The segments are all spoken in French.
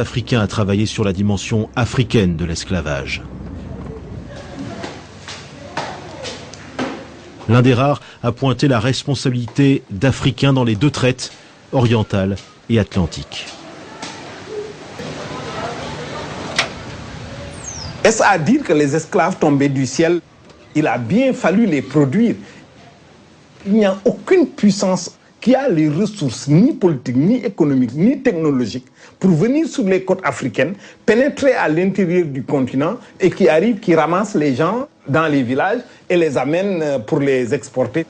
africains à travailler sur la dimension africaine de l'esclavage. L'un des rares a pointé la responsabilité d'Africains dans les deux traites, orientale et atlantique. Est-ce à dire que les esclaves tombaient du ciel Il a bien fallu les produire? Il n'y a aucune puissance qui a les ressources ni politiques, ni économiques, ni technologiques pour venir sur les côtes africaines, pénétrer à l'intérieur du continent et qui arrive, qui ramasse les gens dans les villages et les amène euh, pour les exporter.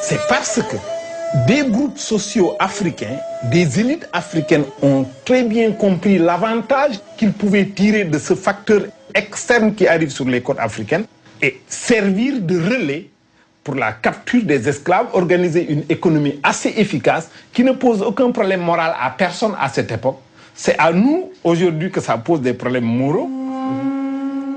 C'est parce que des groupes sociaux africains, des élites africaines ont très bien compris l'avantage qu'ils pouvaient tirer de ce facteur externe qui arrive sur les côtes africaines et servir de relais pour la capture des esclaves, organiser une économie assez efficace qui ne pose aucun problème moral à personne à cette époque. C'est à nous aujourd'hui que ça pose des problèmes moraux.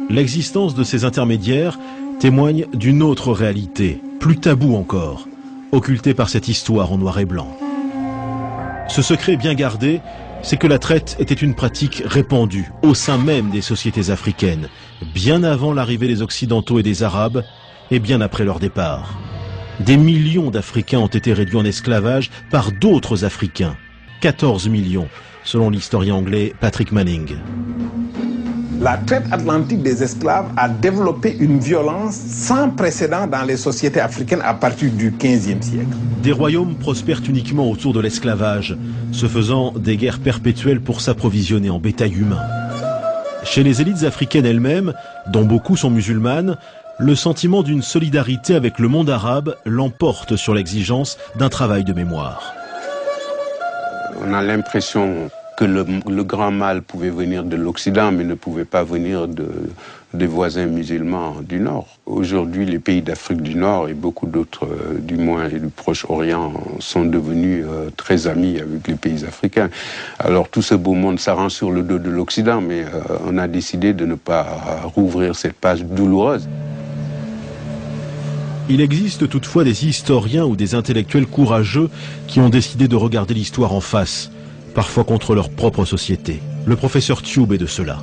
L'existence de ces intermédiaires témoigne d'une autre réalité, plus taboue encore, occultée par cette histoire en noir et blanc. Ce secret bien gardé, c'est que la traite était une pratique répandue au sein même des sociétés africaines, bien avant l'arrivée des Occidentaux et des Arabes, et bien après leur départ. Des millions d'Africains ont été réduits en esclavage par d'autres Africains. 14 millions, selon l'historien anglais Patrick Manning. La traite atlantique des esclaves a développé une violence sans précédent dans les sociétés africaines à partir du 15e siècle. Des royaumes prospèrent uniquement autour de l'esclavage, se faisant des guerres perpétuelles pour s'approvisionner en bétail humain. Chez les élites africaines elles-mêmes, dont beaucoup sont musulmanes, le sentiment d'une solidarité avec le monde arabe l'emporte sur l'exigence d'un travail de mémoire. On a l'impression que le, grand mal pouvait venir de l'Occident, mais ne pouvait pas venir de, des voisins musulmans du Nord. Aujourd'hui, les pays d'Afrique du Nord et beaucoup d'autres, euh, du moins du Proche-Orient, sont devenus euh, très amis avec les pays africains. Alors tout ce beau monde s'arrange sur le dos de l'Occident, mais euh, on a décidé de ne pas rouvrir cette page douloureuse. Il existe toutefois des historiens ou des intellectuels courageux qui ont décidé de regarder l'histoire en face, parfois contre leur propre société. Le professeur Tube est de cela.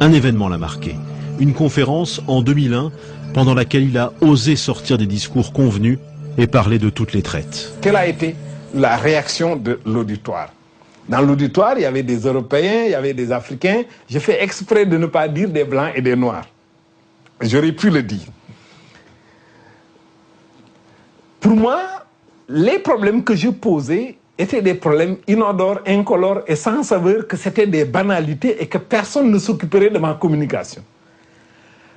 Un événement l'a marqué. Une conférence en 2001 pendant laquelle il a osé sortir des discours convenus et parler de toutes les traites. Quelle a été la réaction de l'auditoire? Dans l'auditoire, il y avait des Européens, il y avait des Africains. J'ai fait exprès de ne pas dire des Blancs et des Noirs. J'aurais pu le dire. Pour moi, les problèmes que je posais étaient des problèmes inodores, incolores et sans saveur, que c'était des banalités et que personne ne s'occuperait de ma communication.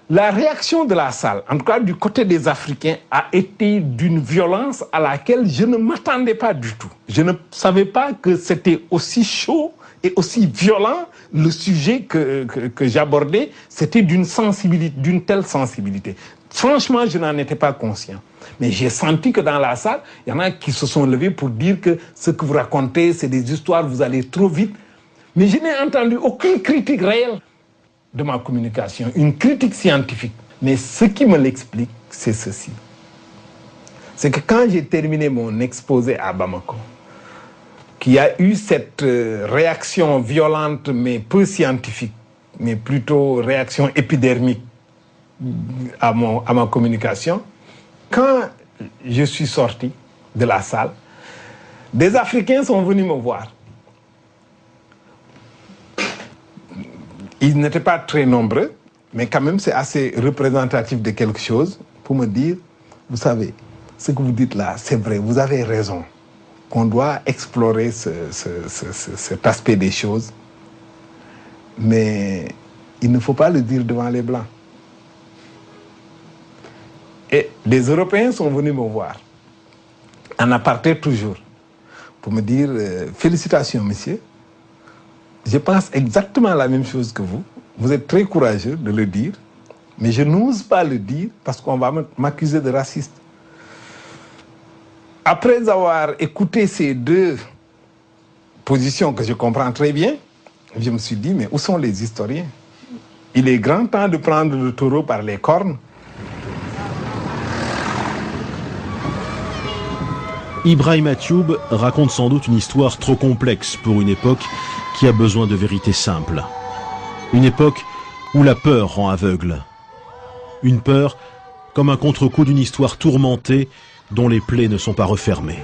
La réaction de la salle, en tout cas du côté des Africains, a été d'une violence à laquelle je ne m'attendais pas du tout. Je ne savais pas que c'était aussi chaud et aussi violent le sujet que, que, j'abordais. C'était d'une sensibilité, d'une telle sensibilité. Franchement, je n'en étais pas conscient. Mais j'ai senti que dans la salle, il y en a qui se sont levés pour dire que ce que vous racontez, c'est des histoires, vous allez trop vite. Mais je n'ai entendu aucune critique réelle de ma communication, une critique scientifique. Mais ce qui me l'explique, c'est ceci. C'est que quand j'ai terminé mon exposé à Bamako, qu'il y a eu cette euh, réaction violente mais peu scientifique, mais plutôt réaction épidermique à, mon, à ma communication, quand je suis sorti de la salle, des Africains sont venus me voir. Ils n'étaient pas très nombreux, mais quand même c'est assez représentatif de quelque chose pour me dire, vous savez, ce que vous dites là, c'est vrai, vous avez raison, qu'on doit explorer ce, ce, ce, cet aspect des choses, mais il ne faut pas le dire devant les Blancs. Et les Européens sont venus me voir, en aparté toujours, pour me dire euh, Félicitations, monsieur. Je pense exactement la même chose que vous. Vous êtes très courageux de le dire, mais je n'ose pas le dire parce qu'on va m'accuser de raciste. Après avoir écouté ces deux positions que je comprends très bien, je me suis dit, mais où sont les historiens? Il est grand temps de prendre le taureau par les cornes Ibrahim Atioub raconte sans doute une histoire trop complexe pour une époque qui a besoin de vérités simples. Une époque où la peur rend aveugle. Une peur comme un contre-coup d'une histoire tourmentée dont les plaies ne sont pas refermées.